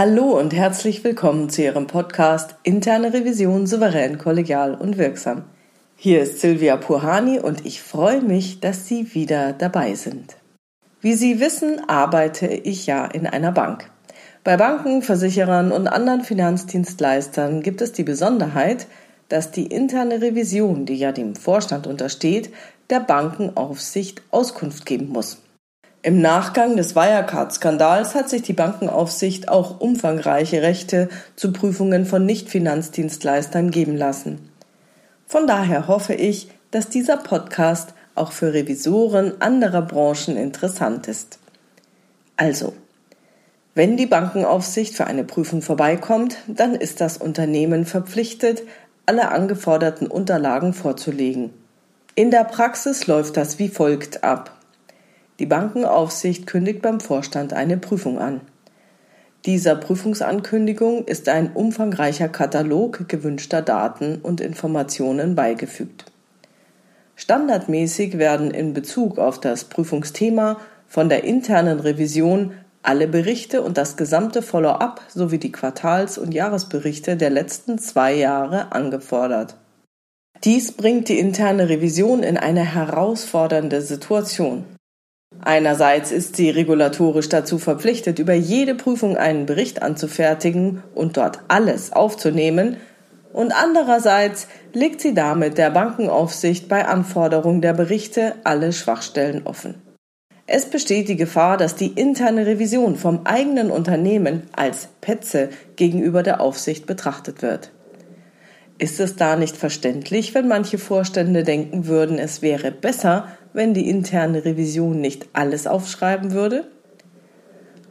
Hallo und herzlich willkommen zu Ihrem Podcast Interne Revision souverän, kollegial und wirksam. Hier ist Silvia Puhani und ich freue mich, dass Sie wieder dabei sind. Wie Sie wissen, arbeite ich ja in einer Bank. Bei Banken, Versicherern und anderen Finanzdienstleistern gibt es die Besonderheit, dass die interne Revision, die ja dem Vorstand untersteht, der Bankenaufsicht Auskunft geben muss. Im Nachgang des Wirecard-Skandals hat sich die Bankenaufsicht auch umfangreiche Rechte zu Prüfungen von Nicht-Finanzdienstleistern geben lassen. Von daher hoffe ich, dass dieser Podcast auch für Revisoren anderer Branchen interessant ist. Also, wenn die Bankenaufsicht für eine Prüfung vorbeikommt, dann ist das Unternehmen verpflichtet, alle angeforderten Unterlagen vorzulegen. In der Praxis läuft das wie folgt ab. Die Bankenaufsicht kündigt beim Vorstand eine Prüfung an. Dieser Prüfungsankündigung ist ein umfangreicher Katalog gewünschter Daten und Informationen beigefügt. Standardmäßig werden in Bezug auf das Prüfungsthema von der internen Revision alle Berichte und das gesamte Follow-up sowie die Quartals- und Jahresberichte der letzten zwei Jahre angefordert. Dies bringt die interne Revision in eine herausfordernde Situation. Einerseits ist sie regulatorisch dazu verpflichtet, über jede Prüfung einen Bericht anzufertigen und dort alles aufzunehmen, und andererseits legt sie damit der Bankenaufsicht bei Anforderung der Berichte alle Schwachstellen offen. Es besteht die Gefahr, dass die interne Revision vom eigenen Unternehmen als Petze gegenüber der Aufsicht betrachtet wird. Ist es da nicht verständlich, wenn manche Vorstände denken würden, es wäre besser, wenn die interne Revision nicht alles aufschreiben würde?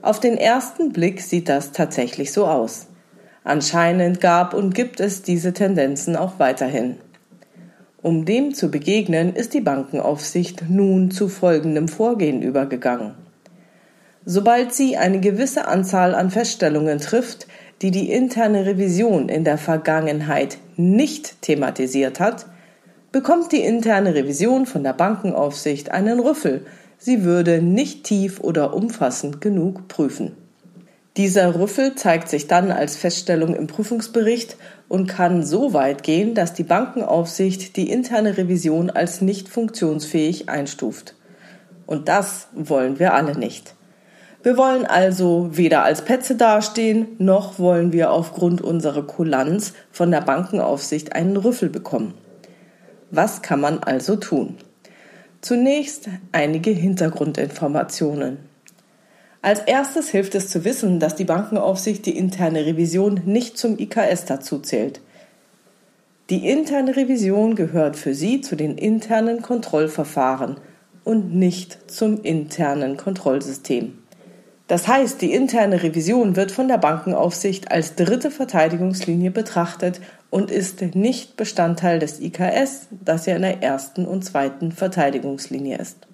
Auf den ersten Blick sieht das tatsächlich so aus. Anscheinend gab und gibt es diese Tendenzen auch weiterhin. Um dem zu begegnen, ist die Bankenaufsicht nun zu folgendem Vorgehen übergegangen. Sobald sie eine gewisse Anzahl an Feststellungen trifft, die die interne Revision in der Vergangenheit nicht thematisiert hat, bekommt die interne Revision von der Bankenaufsicht einen Rüffel, sie würde nicht tief oder umfassend genug prüfen. Dieser Rüffel zeigt sich dann als Feststellung im Prüfungsbericht und kann so weit gehen, dass die Bankenaufsicht die interne Revision als nicht funktionsfähig einstuft. Und das wollen wir alle nicht. Wir wollen also weder als Petze dastehen, noch wollen wir aufgrund unserer Kulanz von der Bankenaufsicht einen Rüffel bekommen. Was kann man also tun? Zunächst einige Hintergrundinformationen. Als erstes hilft es zu wissen, dass die Bankenaufsicht die interne Revision nicht zum IKS dazu zählt. Die interne Revision gehört für sie zu den internen Kontrollverfahren und nicht zum internen Kontrollsystem. Das heißt, die interne Revision wird von der Bankenaufsicht als dritte Verteidigungslinie betrachtet und ist nicht Bestandteil des IKS, das ja in der ersten und zweiten Verteidigungslinie ist.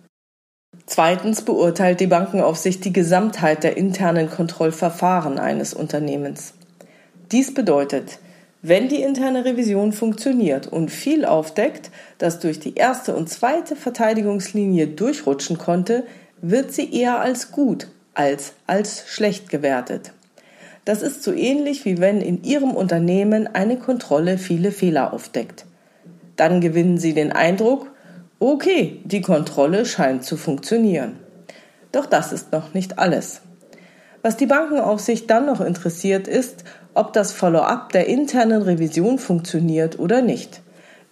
Zweitens beurteilt die Bankenaufsicht die Gesamtheit der internen Kontrollverfahren eines Unternehmens. Dies bedeutet, wenn die interne Revision funktioniert und viel aufdeckt, das durch die erste und zweite Verteidigungslinie durchrutschen konnte, wird sie eher als gut als als schlecht gewertet. Das ist so ähnlich wie wenn in Ihrem Unternehmen eine Kontrolle viele Fehler aufdeckt. Dann gewinnen Sie den Eindruck, okay, die Kontrolle scheint zu funktionieren. Doch das ist noch nicht alles. Was die Bankenaufsicht dann noch interessiert ist, ob das Follow-up der internen Revision funktioniert oder nicht.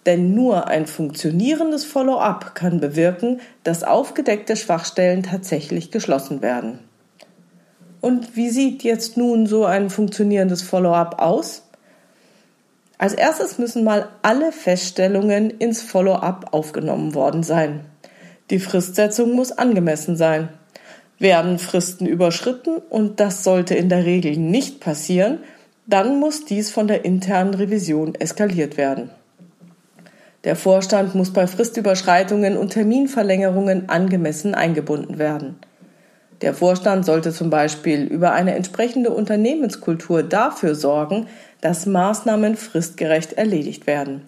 Denn nur ein funktionierendes Follow-up kann bewirken, dass aufgedeckte Schwachstellen tatsächlich geschlossen werden. Und wie sieht jetzt nun so ein funktionierendes Follow-up aus? Als erstes müssen mal alle Feststellungen ins Follow-up aufgenommen worden sein. Die Fristsetzung muss angemessen sein. Werden Fristen überschritten, und das sollte in der Regel nicht passieren, dann muss dies von der internen Revision eskaliert werden. Der Vorstand muss bei Fristüberschreitungen und Terminverlängerungen angemessen eingebunden werden. Der Vorstand sollte zum Beispiel über eine entsprechende Unternehmenskultur dafür sorgen, dass Maßnahmen fristgerecht erledigt werden.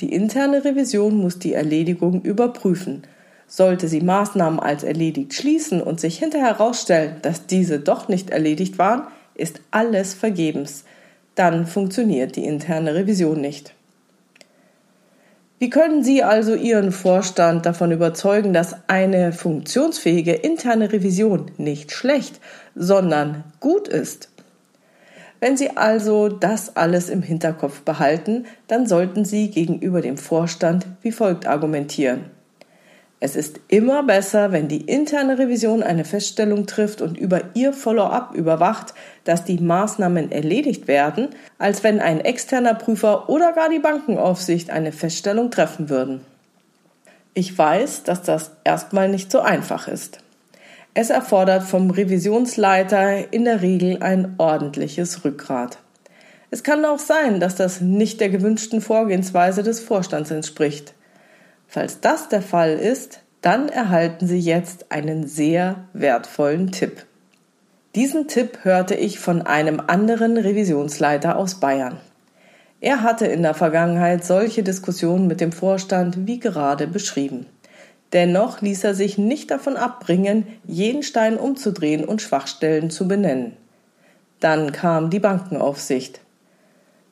Die interne Revision muss die Erledigung überprüfen. Sollte sie Maßnahmen als erledigt schließen und sich hinterher herausstellen, dass diese doch nicht erledigt waren, ist alles vergebens. Dann funktioniert die interne Revision nicht. Wie können Sie also Ihren Vorstand davon überzeugen, dass eine funktionsfähige interne Revision nicht schlecht, sondern gut ist? Wenn Sie also das alles im Hinterkopf behalten, dann sollten Sie gegenüber dem Vorstand wie folgt argumentieren. Es ist immer besser, wenn die interne Revision eine Feststellung trifft und über ihr Follow-up überwacht, dass die Maßnahmen erledigt werden, als wenn ein externer Prüfer oder gar die Bankenaufsicht eine Feststellung treffen würden. Ich weiß, dass das erstmal nicht so einfach ist. Es erfordert vom Revisionsleiter in der Regel ein ordentliches Rückgrat. Es kann auch sein, dass das nicht der gewünschten Vorgehensweise des Vorstands entspricht. Falls das der Fall ist, dann erhalten Sie jetzt einen sehr wertvollen Tipp. Diesen Tipp hörte ich von einem anderen Revisionsleiter aus Bayern. Er hatte in der Vergangenheit solche Diskussionen mit dem Vorstand wie gerade beschrieben. Dennoch ließ er sich nicht davon abbringen, jeden Stein umzudrehen und Schwachstellen zu benennen. Dann kam die Bankenaufsicht.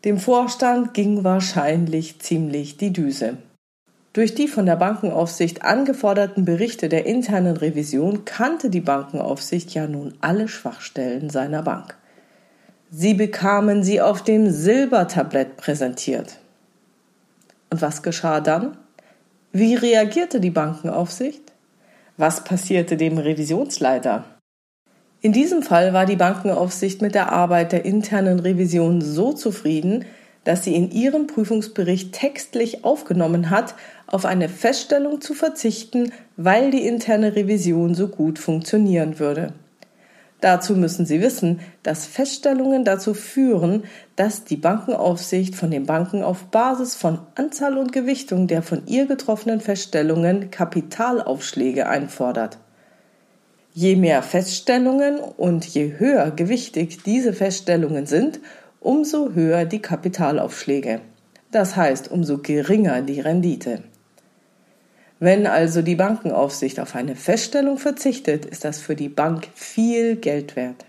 Dem Vorstand ging wahrscheinlich ziemlich die Düse. Durch die von der Bankenaufsicht angeforderten Berichte der internen Revision kannte die Bankenaufsicht ja nun alle Schwachstellen seiner Bank. Sie bekamen sie auf dem Silbertablett präsentiert. Und was geschah dann? Wie reagierte die Bankenaufsicht? Was passierte dem Revisionsleiter? In diesem Fall war die Bankenaufsicht mit der Arbeit der internen Revision so zufrieden, dass sie in ihren Prüfungsbericht textlich aufgenommen hat, auf eine Feststellung zu verzichten, weil die interne Revision so gut funktionieren würde. Dazu müssen Sie wissen, dass Feststellungen dazu führen, dass die Bankenaufsicht von den Banken auf Basis von Anzahl und Gewichtung der von ihr getroffenen Feststellungen Kapitalaufschläge einfordert. Je mehr Feststellungen und je höher gewichtig diese Feststellungen sind, umso höher die Kapitalaufschläge. Das heißt, umso geringer die Rendite. Wenn also die Bankenaufsicht auf eine Feststellung verzichtet, ist das für die Bank viel Geld wert.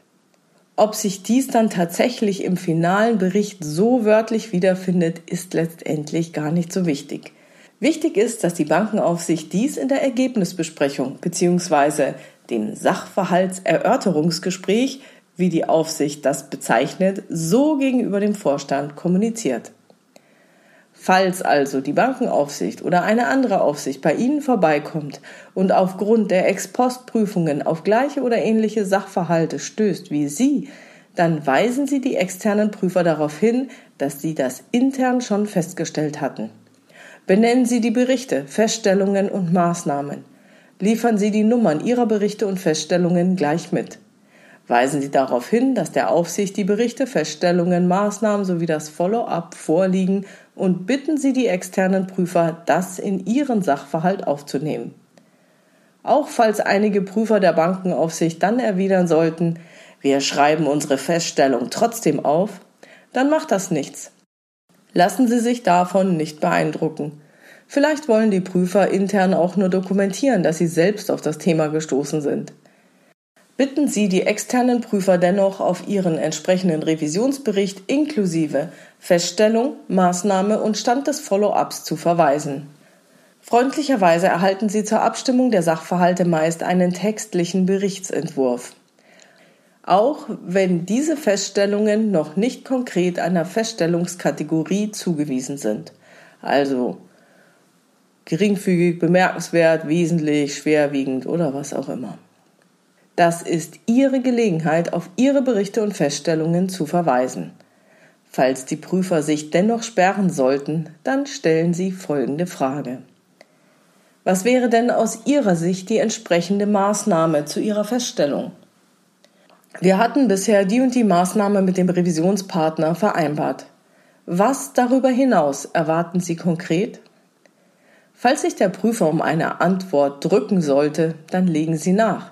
Ob sich dies dann tatsächlich im finalen Bericht so wörtlich wiederfindet, ist letztendlich gar nicht so wichtig. Wichtig ist, dass die Bankenaufsicht dies in der Ergebnisbesprechung bzw. dem Sachverhaltserörterungsgespräch wie die Aufsicht das bezeichnet, so gegenüber dem Vorstand kommuniziert. Falls also die Bankenaufsicht oder eine andere Aufsicht bei Ihnen vorbeikommt und aufgrund der Ex-Post-Prüfungen auf gleiche oder ähnliche Sachverhalte stößt wie Sie, dann weisen Sie die externen Prüfer darauf hin, dass Sie das intern schon festgestellt hatten. Benennen Sie die Berichte, Feststellungen und Maßnahmen. Liefern Sie die Nummern Ihrer Berichte und Feststellungen gleich mit. Weisen Sie darauf hin, dass der Aufsicht die Berichte, Feststellungen, Maßnahmen sowie das Follow-up vorliegen und bitten Sie die externen Prüfer, das in ihren Sachverhalt aufzunehmen. Auch falls einige Prüfer der Bankenaufsicht dann erwidern sollten, wir schreiben unsere Feststellung trotzdem auf, dann macht das nichts. Lassen Sie sich davon nicht beeindrucken. Vielleicht wollen die Prüfer intern auch nur dokumentieren, dass sie selbst auf das Thema gestoßen sind bitten Sie die externen Prüfer dennoch auf Ihren entsprechenden Revisionsbericht inklusive Feststellung, Maßnahme und Stand des Follow-ups zu verweisen. Freundlicherweise erhalten Sie zur Abstimmung der Sachverhalte meist einen textlichen Berichtsentwurf. Auch wenn diese Feststellungen noch nicht konkret einer Feststellungskategorie zugewiesen sind. Also geringfügig, bemerkenswert, wesentlich, schwerwiegend oder was auch immer. Das ist Ihre Gelegenheit, auf Ihre Berichte und Feststellungen zu verweisen. Falls die Prüfer sich dennoch sperren sollten, dann stellen Sie folgende Frage. Was wäre denn aus Ihrer Sicht die entsprechende Maßnahme zu Ihrer Feststellung? Wir hatten bisher die und die Maßnahme mit dem Revisionspartner vereinbart. Was darüber hinaus erwarten Sie konkret? Falls sich der Prüfer um eine Antwort drücken sollte, dann legen Sie nach.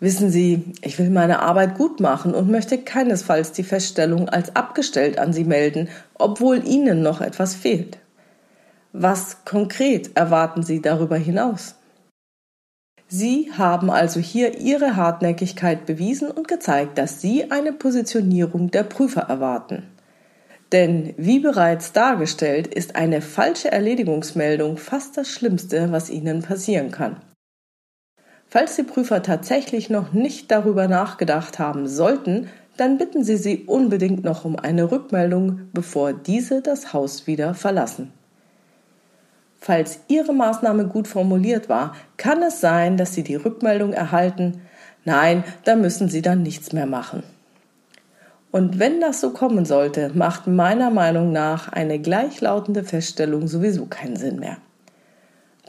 Wissen Sie, ich will meine Arbeit gut machen und möchte keinesfalls die Feststellung als abgestellt an Sie melden, obwohl Ihnen noch etwas fehlt. Was konkret erwarten Sie darüber hinaus? Sie haben also hier Ihre Hartnäckigkeit bewiesen und gezeigt, dass Sie eine Positionierung der Prüfer erwarten. Denn wie bereits dargestellt, ist eine falsche Erledigungsmeldung fast das Schlimmste, was Ihnen passieren kann. Falls die Prüfer tatsächlich noch nicht darüber nachgedacht haben sollten, dann bitten Sie sie unbedingt noch um eine Rückmeldung, bevor diese das Haus wieder verlassen. Falls Ihre Maßnahme gut formuliert war, kann es sein, dass Sie die Rückmeldung erhalten, nein, da müssen Sie dann nichts mehr machen. Und wenn das so kommen sollte, macht meiner Meinung nach eine gleichlautende Feststellung sowieso keinen Sinn mehr.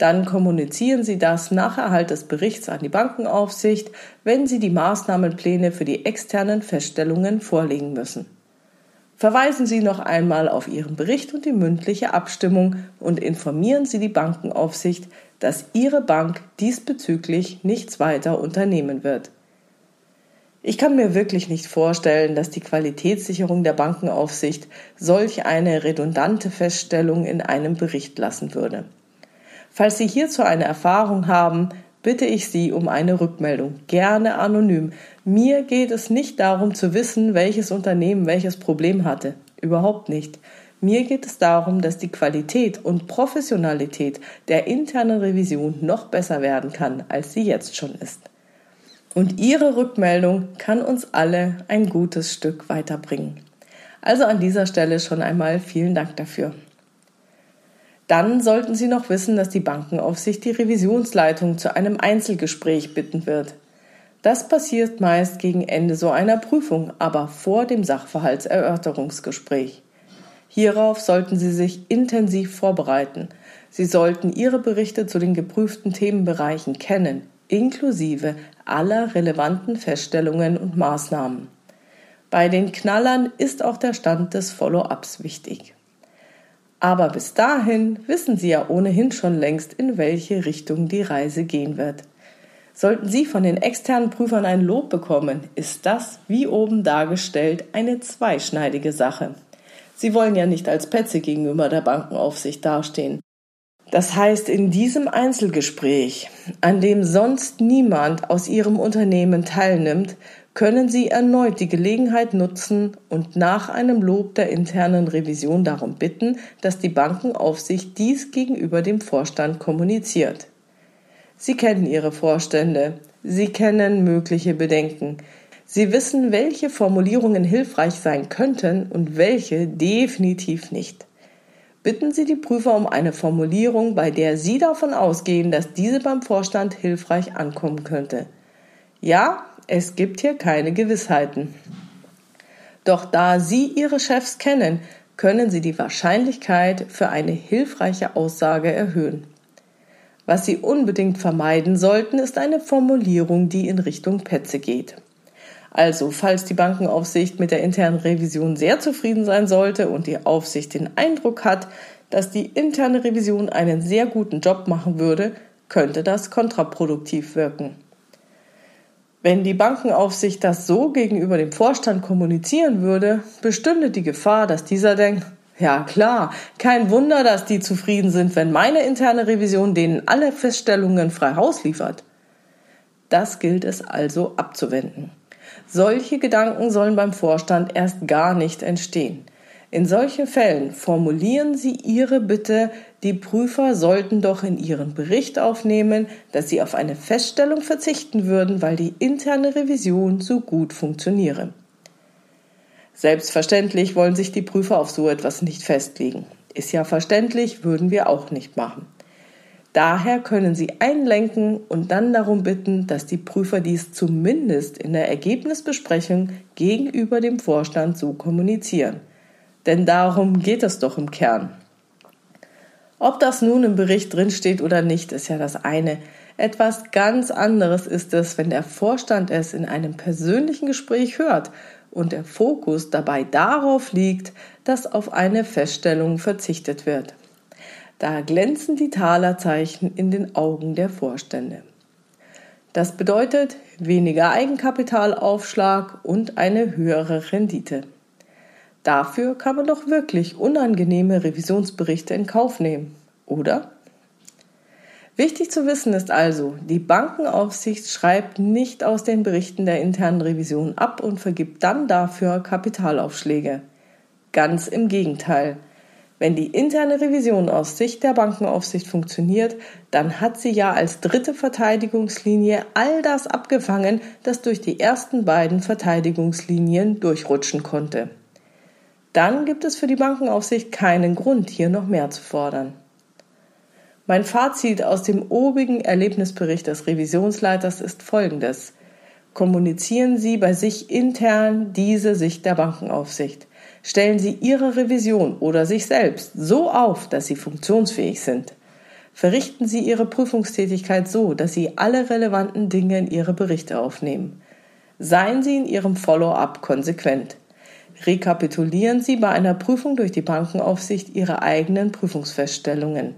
Dann kommunizieren Sie das nach Erhalt des Berichts an die Bankenaufsicht, wenn Sie die Maßnahmenpläne für die externen Feststellungen vorlegen müssen. Verweisen Sie noch einmal auf Ihren Bericht und die mündliche Abstimmung und informieren Sie die Bankenaufsicht, dass Ihre Bank diesbezüglich nichts weiter unternehmen wird. Ich kann mir wirklich nicht vorstellen, dass die Qualitätssicherung der Bankenaufsicht solch eine redundante Feststellung in einem Bericht lassen würde. Falls Sie hierzu eine Erfahrung haben, bitte ich Sie um eine Rückmeldung, gerne anonym. Mir geht es nicht darum zu wissen, welches Unternehmen welches Problem hatte. Überhaupt nicht. Mir geht es darum, dass die Qualität und Professionalität der internen Revision noch besser werden kann, als sie jetzt schon ist. Und Ihre Rückmeldung kann uns alle ein gutes Stück weiterbringen. Also an dieser Stelle schon einmal vielen Dank dafür. Dann sollten Sie noch wissen, dass die Bankenaufsicht die Revisionsleitung zu einem Einzelgespräch bitten wird. Das passiert meist gegen Ende so einer Prüfung, aber vor dem Sachverhaltserörterungsgespräch. Hierauf sollten Sie sich intensiv vorbereiten. Sie sollten Ihre Berichte zu den geprüften Themenbereichen kennen, inklusive aller relevanten Feststellungen und Maßnahmen. Bei den Knallern ist auch der Stand des Follow-ups wichtig. Aber bis dahin wissen Sie ja ohnehin schon längst, in welche Richtung die Reise gehen wird. Sollten Sie von den externen Prüfern ein Lob bekommen, ist das, wie oben dargestellt, eine zweischneidige Sache. Sie wollen ja nicht als Petze gegenüber der Bankenaufsicht dastehen. Das heißt, in diesem Einzelgespräch, an dem sonst niemand aus Ihrem Unternehmen teilnimmt, können Sie erneut die Gelegenheit nutzen und nach einem Lob der internen Revision darum bitten, dass die Bankenaufsicht dies gegenüber dem Vorstand kommuniziert. Sie kennen Ihre Vorstände, Sie kennen mögliche Bedenken, Sie wissen, welche Formulierungen hilfreich sein könnten und welche definitiv nicht. Bitten Sie die Prüfer um eine Formulierung, bei der Sie davon ausgehen, dass diese beim Vorstand hilfreich ankommen könnte. Ja, es gibt hier keine Gewissheiten. Doch da Sie Ihre Chefs kennen, können Sie die Wahrscheinlichkeit für eine hilfreiche Aussage erhöhen. Was Sie unbedingt vermeiden sollten, ist eine Formulierung, die in Richtung Petze geht. Also, falls die Bankenaufsicht mit der internen Revision sehr zufrieden sein sollte und die Aufsicht den Eindruck hat, dass die interne Revision einen sehr guten Job machen würde, könnte das kontraproduktiv wirken. Wenn die Bankenaufsicht das so gegenüber dem Vorstand kommunizieren würde, bestünde die Gefahr, dass dieser denkt, ja klar, kein Wunder, dass die zufrieden sind, wenn meine interne Revision denen alle Feststellungen frei Haus liefert. Das gilt es also abzuwenden. Solche Gedanken sollen beim Vorstand erst gar nicht entstehen. In solchen Fällen formulieren Sie Ihre Bitte, die Prüfer sollten doch in ihren Bericht aufnehmen, dass sie auf eine Feststellung verzichten würden, weil die interne Revision so gut funktioniere. Selbstverständlich wollen sich die Prüfer auf so etwas nicht festlegen. Ist ja verständlich, würden wir auch nicht machen. Daher können Sie einlenken und dann darum bitten, dass die Prüfer dies zumindest in der Ergebnisbesprechung gegenüber dem Vorstand so kommunizieren. Denn darum geht es doch im Kern. Ob das nun im Bericht drinsteht oder nicht, ist ja das eine. Etwas ganz anderes ist es, wenn der Vorstand es in einem persönlichen Gespräch hört und der Fokus dabei darauf liegt, dass auf eine Feststellung verzichtet wird. Da glänzen die Talerzeichen in den Augen der Vorstände. Das bedeutet weniger Eigenkapitalaufschlag und eine höhere Rendite. Dafür kann man doch wirklich unangenehme Revisionsberichte in Kauf nehmen, oder? Wichtig zu wissen ist also, die Bankenaufsicht schreibt nicht aus den Berichten der internen Revision ab und vergibt dann dafür Kapitalaufschläge. Ganz im Gegenteil. Wenn die interne Revision aus Sicht der Bankenaufsicht funktioniert, dann hat sie ja als dritte Verteidigungslinie all das abgefangen, das durch die ersten beiden Verteidigungslinien durchrutschen konnte. Dann gibt es für die Bankenaufsicht keinen Grund, hier noch mehr zu fordern. Mein Fazit aus dem obigen Erlebnisbericht des Revisionsleiters ist folgendes. Kommunizieren Sie bei sich intern diese Sicht der Bankenaufsicht. Stellen Sie Ihre Revision oder sich selbst so auf, dass Sie funktionsfähig sind. Verrichten Sie Ihre Prüfungstätigkeit so, dass Sie alle relevanten Dinge in Ihre Berichte aufnehmen. Seien Sie in Ihrem Follow-up konsequent. Rekapitulieren Sie bei einer Prüfung durch die Bankenaufsicht Ihre eigenen Prüfungsfeststellungen.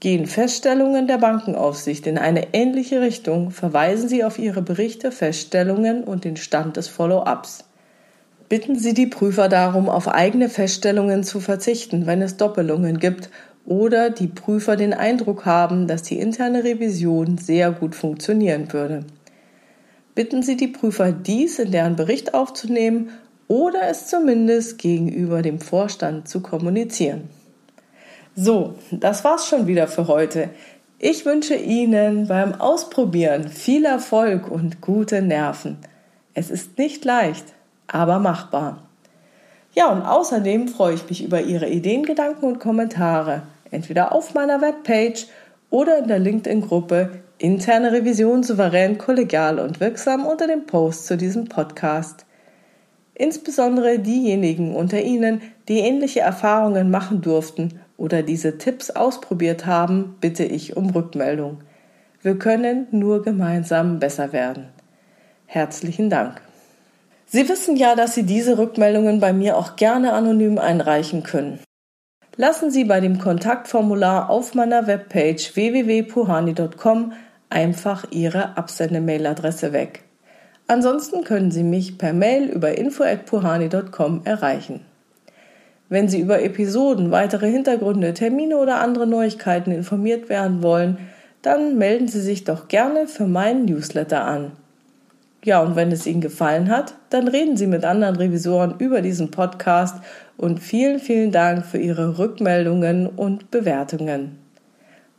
Gehen Feststellungen der Bankenaufsicht in eine ähnliche Richtung, verweisen Sie auf Ihre Berichte, Feststellungen und den Stand des Follow-ups. Bitten Sie die Prüfer darum, auf eigene Feststellungen zu verzichten, wenn es Doppelungen gibt oder die Prüfer den Eindruck haben, dass die interne Revision sehr gut funktionieren würde. Bitten Sie die Prüfer, dies in deren Bericht aufzunehmen oder es zumindest gegenüber dem Vorstand zu kommunizieren. So, das war's schon wieder für heute. Ich wünsche Ihnen beim Ausprobieren viel Erfolg und gute Nerven. Es ist nicht leicht, aber machbar. Ja, und außerdem freue ich mich über Ihre Ideen, Gedanken und Kommentare, entweder auf meiner Webpage oder in der LinkedIn-Gruppe Interne Revision souverän, kollegial und wirksam unter dem Post zu diesem Podcast. Insbesondere diejenigen unter Ihnen, die ähnliche Erfahrungen machen durften oder diese Tipps ausprobiert haben, bitte ich um Rückmeldung. Wir können nur gemeinsam besser werden. Herzlichen Dank. Sie wissen ja, dass Sie diese Rückmeldungen bei mir auch gerne anonym einreichen können. Lassen Sie bei dem Kontaktformular auf meiner Webpage www.puhani.com einfach Ihre Absendemailadresse weg. Ansonsten können Sie mich per Mail über info@puhani.com erreichen. Wenn Sie über Episoden, weitere Hintergründe, Termine oder andere Neuigkeiten informiert werden wollen, dann melden Sie sich doch gerne für meinen Newsletter an. Ja, und wenn es Ihnen gefallen hat, dann reden Sie mit anderen Revisoren über diesen Podcast und vielen, vielen Dank für Ihre Rückmeldungen und Bewertungen.